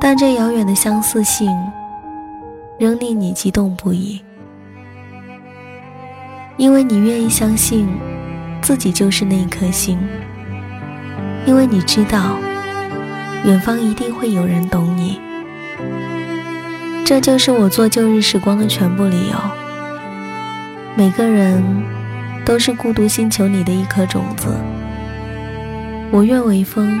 但这遥远的相似性，仍令你激动不已，因为你愿意相信自己就是那一颗星，因为你知道。远方一定会有人懂你，这就是我做旧日时光的全部理由。每个人都是孤独星球里的一颗种子，我愿为风，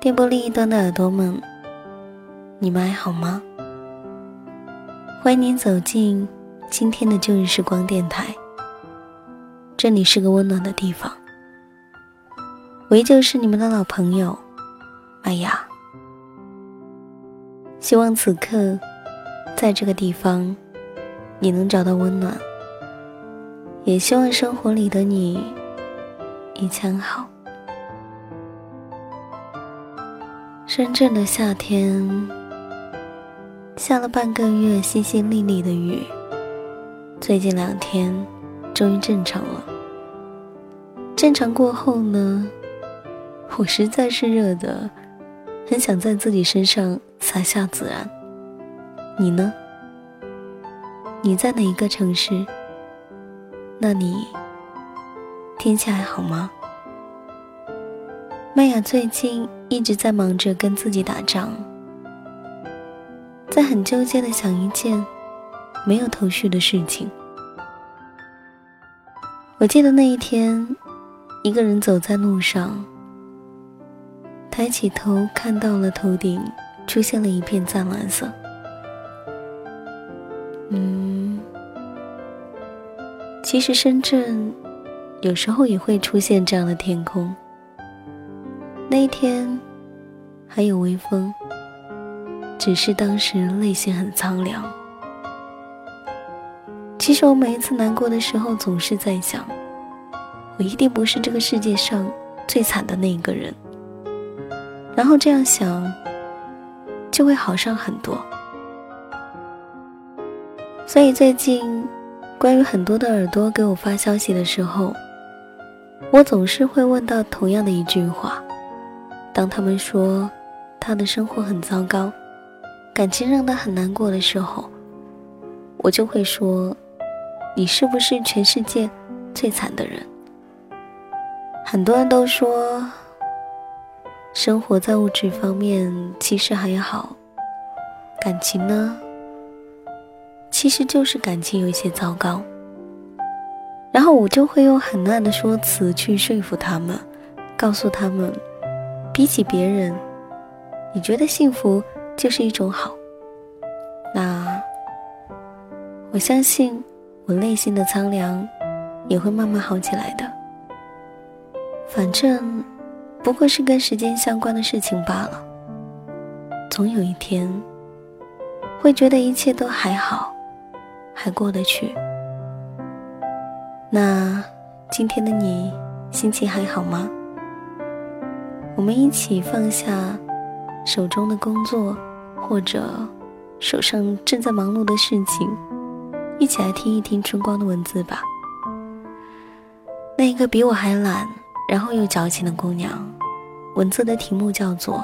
电波另一端的耳朵们，你们还好吗？欢迎您走进今天的旧日时光电台。这里是个温暖的地方，我依旧是你们的老朋友，麦雅。希望此刻，在这个地方，你能找到温暖。也希望生活里的你，一切好。深圳的夏天下了半个月淅淅沥沥的雨，最近两天终于正常了。正常过后呢，我实在是热的，很想在自己身上洒下孜然。你呢？你在哪一个城市？那里天气还好吗？麦雅最近一直在忙着跟自己打仗，在很纠结的想一件没有头绪的事情。我记得那一天，一个人走在路上，抬起头看到了头顶出现了一片湛蓝色。嗯，其实深圳有时候也会出现这样的天空。那一天，还有微风，只是当时内心很苍凉。其实我每一次难过的时候，总是在想，我一定不是这个世界上最惨的那一个人。然后这样想，就会好上很多。所以最近，关于很多的耳朵给我发消息的时候，我总是会问到同样的一句话。当他们说他的生活很糟糕，感情让他很难过的时候，我就会说：“你是不是全世界最惨的人？”很多人都说，生活在物质方面其实还好，感情呢，其实就是感情有一些糟糕。然后我就会用很烂的说辞去说服他们，告诉他们。比起别人，你觉得幸福就是一种好。那我相信，我内心的苍凉也会慢慢好起来的。反正不过是跟时间相关的事情罢了。总有一天，会觉得一切都还好，还过得去。那今天的你心情还好吗？我们一起放下手中的工作，或者手上正在忙碌的事情，一起来听一听春光的文字吧。那一个比我还懒，然后又矫情的姑娘，文字的题目叫做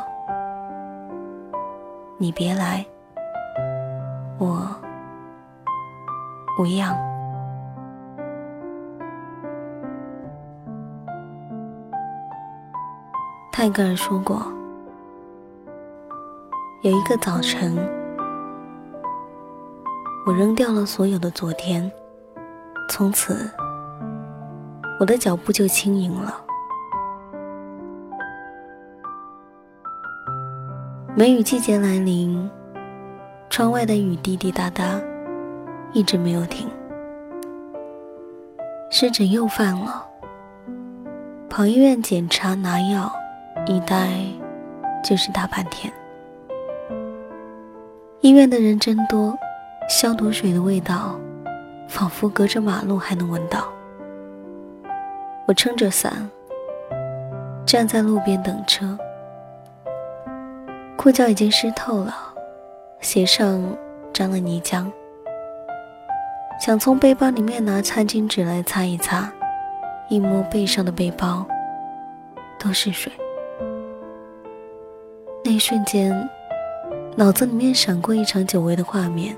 “你别来，我无恙”。泰戈尔说过：“有一个早晨，我扔掉了所有的昨天，从此。”我的脚步就轻盈了。梅雨季节来临，窗外的雨滴滴答答，一直没有停。湿疹又犯了，跑医院检查拿药，一待就是大半天。医院的人真多，消毒水的味道，仿佛隔着马路还能闻到。我撑着伞，站在路边等车，裤脚已经湿透了，鞋上沾了泥浆。想从背包里面拿餐巾纸来擦一擦，一摸背上的背包，都是水。那一瞬间，脑子里面闪过一场久违的画面，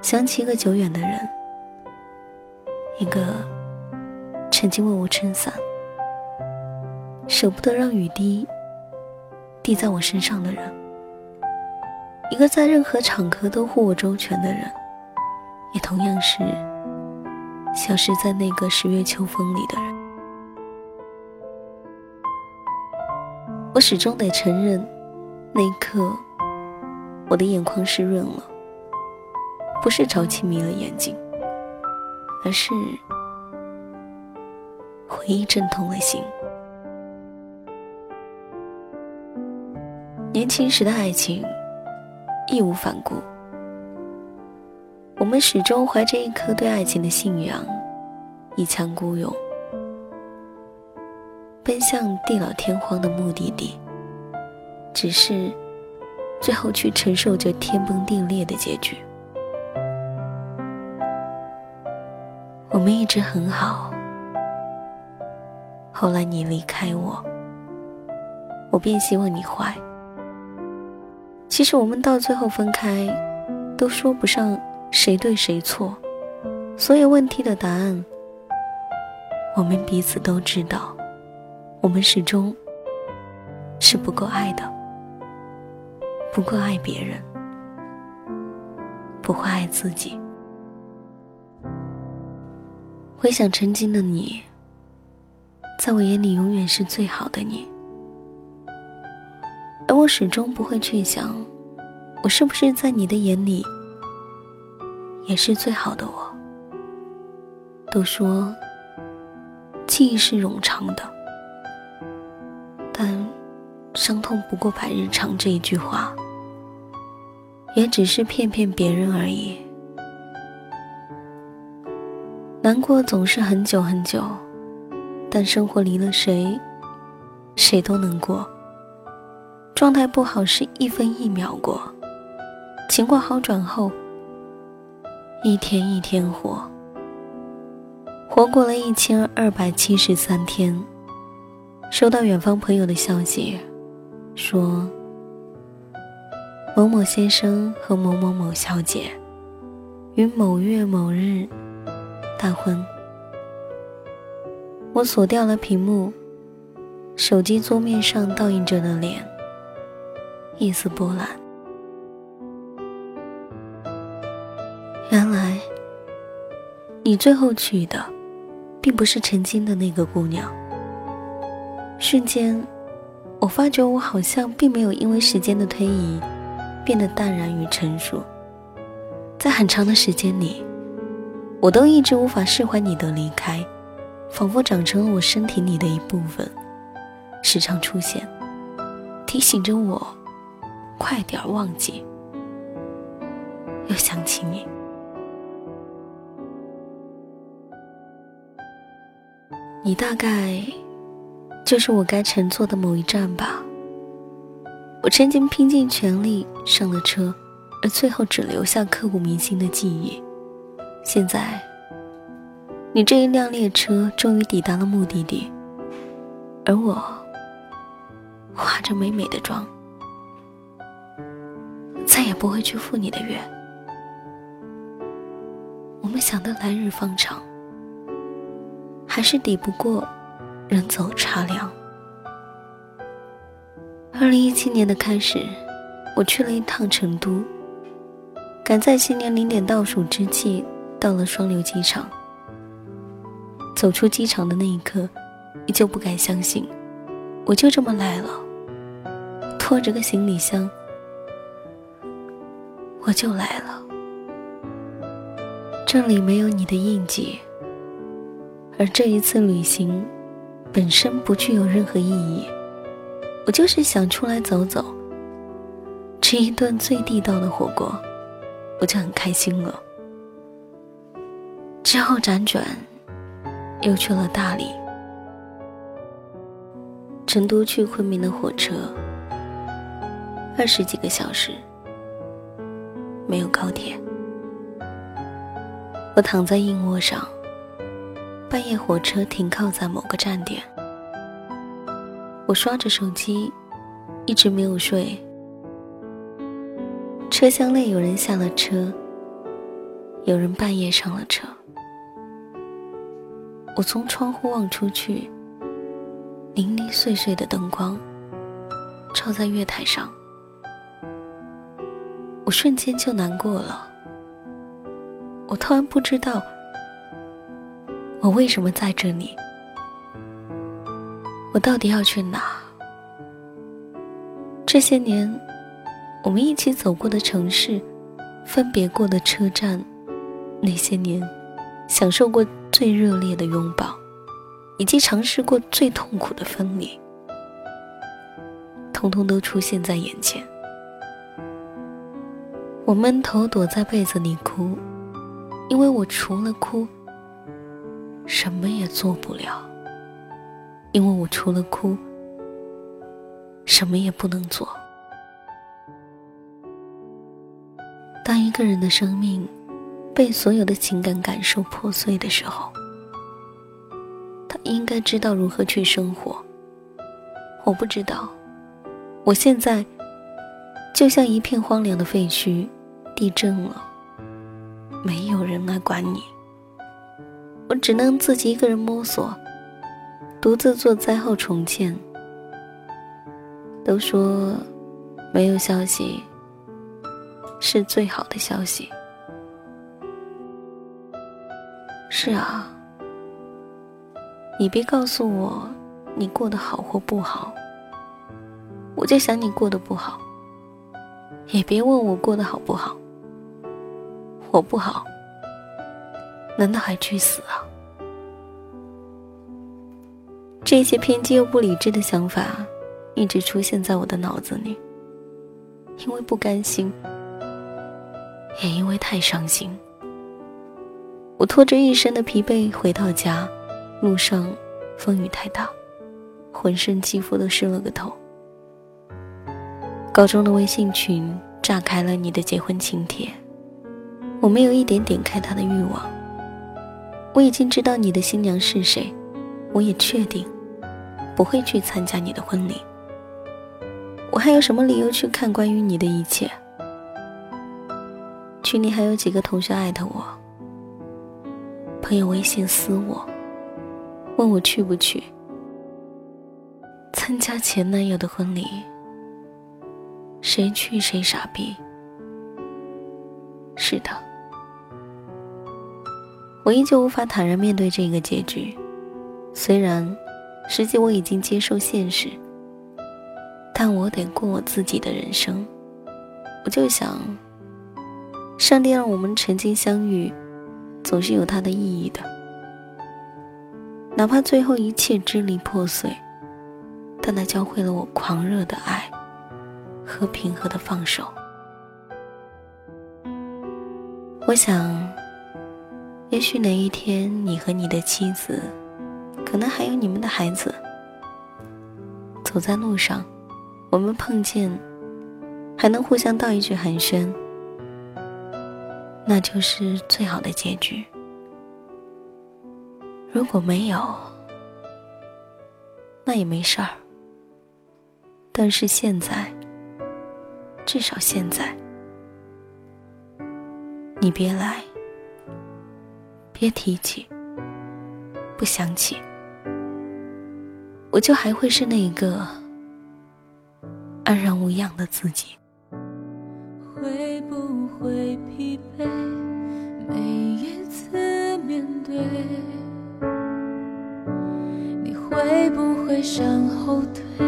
想起一个久远的人，一个。曾经为我撑伞，舍不得让雨滴滴在我身上的人，一个在任何场合都护我周全的人，也同样是消失在那个十月秋风里的人。我始终得承认，那一刻，我的眼眶湿润了，不是潮气迷了眼睛，而是。回忆阵痛了心。年轻时的爱情，义无反顾。我们始终怀着一颗对爱情的信仰，一腔孤勇，奔向地老天荒的目的地。只是，最后却承受着天崩地裂的结局。我们一直很好。后来你离开我，我便希望你坏。其实我们到最后分开，都说不上谁对谁错，所有问题的答案，我们彼此都知道。我们始终是不够爱的，不够爱别人，不会爱自己。回想曾经的你。在我眼里，永远是最好的你，而我始终不会去想，我是不是在你的眼里，也是最好的我。都说，记忆是冗长的，但伤痛不过百日长这一句话，也只是骗骗别人而已。难过总是很久很久。但生活离了谁，谁都能过。状态不好是一分一秒过，情况好转后，一天一天活。活过了一千二百七十三天，收到远方朋友的消息，说某某先生和某某某小姐于某月某日大婚。我锁掉了屏幕，手机桌面上倒映着的脸，一丝波澜。原来，你最后娶的，并不是曾经的那个姑娘。瞬间，我发觉我好像并没有因为时间的推移，变得淡然与成熟。在很长的时间里，我都一直无法释怀你的离开。仿佛长成了我身体里的一部分，时常出现，提醒着我快点忘记，又想起你。你大概就是我该乘坐的某一站吧。我曾经拼尽全力上了车，而最后只留下刻骨铭心的记忆。现在。你这一辆列车终于抵达了目的地，而我化着美美的妆，再也不会去赴你的约。我们想的来日方长，还是抵不过人走茶凉。二零一七年的开始，我去了一趟成都，赶在新年零点倒数之际到了双流机场。走出机场的那一刻，依旧不敢相信，我就这么来了，拖着个行李箱，我就来了。这里没有你的印记，而这一次旅行本身不具有任何意义。我就是想出来走走，吃一顿最地道的火锅，我就很开心了。之后辗转，又去了大理、成都去昆明的火车，二十几个小时，没有高铁。我躺在硬卧上，半夜火车停靠在某个站点。我刷着手机，一直没有睡。车厢内有人下了车，有人半夜上了车。我从窗户望出去，零零碎碎的灯光照在月台上，我瞬间就难过了。我突然不知道，我为什么在这里。我到底要去哪？这些年，我们一起走过的城市，分别过的车站，那些年，享受过最热烈的拥抱，以及尝试过最痛苦的分离，通通都出现在眼前。我闷头躲在被子里哭，因为我除了哭，什么也做不了。因为我除了哭，什么也不能做。当一个人的生命被所有的情感感受破碎的时候，他应该知道如何去生活。我不知道，我现在就像一片荒凉的废墟，地震了，没有人来管你，我只能自己一个人摸索。独自做灾后重建。都说，没有消息是最好的消息。是啊，你别告诉我你过得好或不好，我就想你过得不好。也别问我过得好不好，我不好，难道还去死啊？这些偏激又不理智的想法，一直出现在我的脑子里。因为不甘心，也因为太伤心，我拖着一身的疲惫回到家，路上风雨太大，浑身肌肤都湿了个透。高中的微信群炸开了你的结婚请帖，我没有一点点开他的欲望。我已经知道你的新娘是谁，我也确定。不会去参加你的婚礼，我还有什么理由去看关于你的一切？群里还有几个同学艾特我，朋友微信私我，问我去不去参加前男友的婚礼？谁去谁傻逼？是的，我依旧无法坦然面对这个结局，虽然。实际我已经接受现实，但我得过我自己的人生。我就想，上帝让我们曾经相遇，总是有它的意义的。哪怕最后一切支离破碎，但它教会了我狂热的爱和平和的放手。我想，也许哪一天，你和你的妻子。可能还有你们的孩子。走在路上，我们碰见，还能互相道一句寒暄，那就是最好的结局。如果没有，那也没事儿。但是现在，至少现在，你别来，别提起，不想起，我就还会是那个安然无恙的自己。会不会疲惫？每一次面对，你会不会向后退？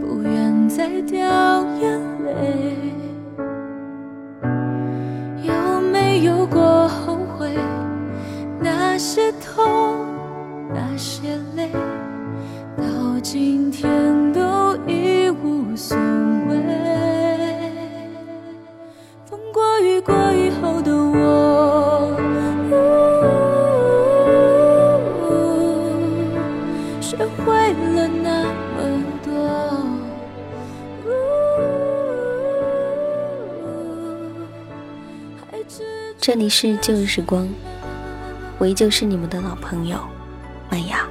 不愿再掉眼泪。里是旧日时光，我依旧是你们的老朋友麦雅。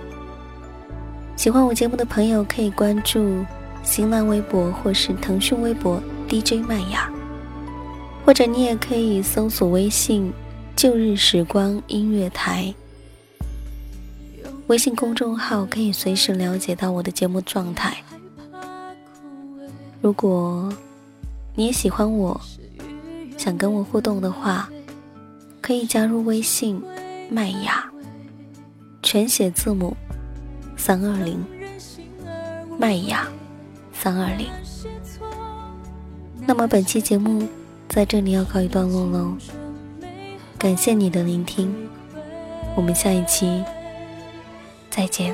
喜欢我节目的朋友可以关注新浪微博或是腾讯微博 DJ 麦雅，或者你也可以搜索微信“旧日时光音乐台”。微信公众号可以随时了解到我的节目状态。如果你也喜欢我，想跟我互动的话。可以加入微信麦雅，全写字母三二零，麦雅三二零。那么本期节目在这里要告一段落喽，感谢你的聆听，我们下一期再见，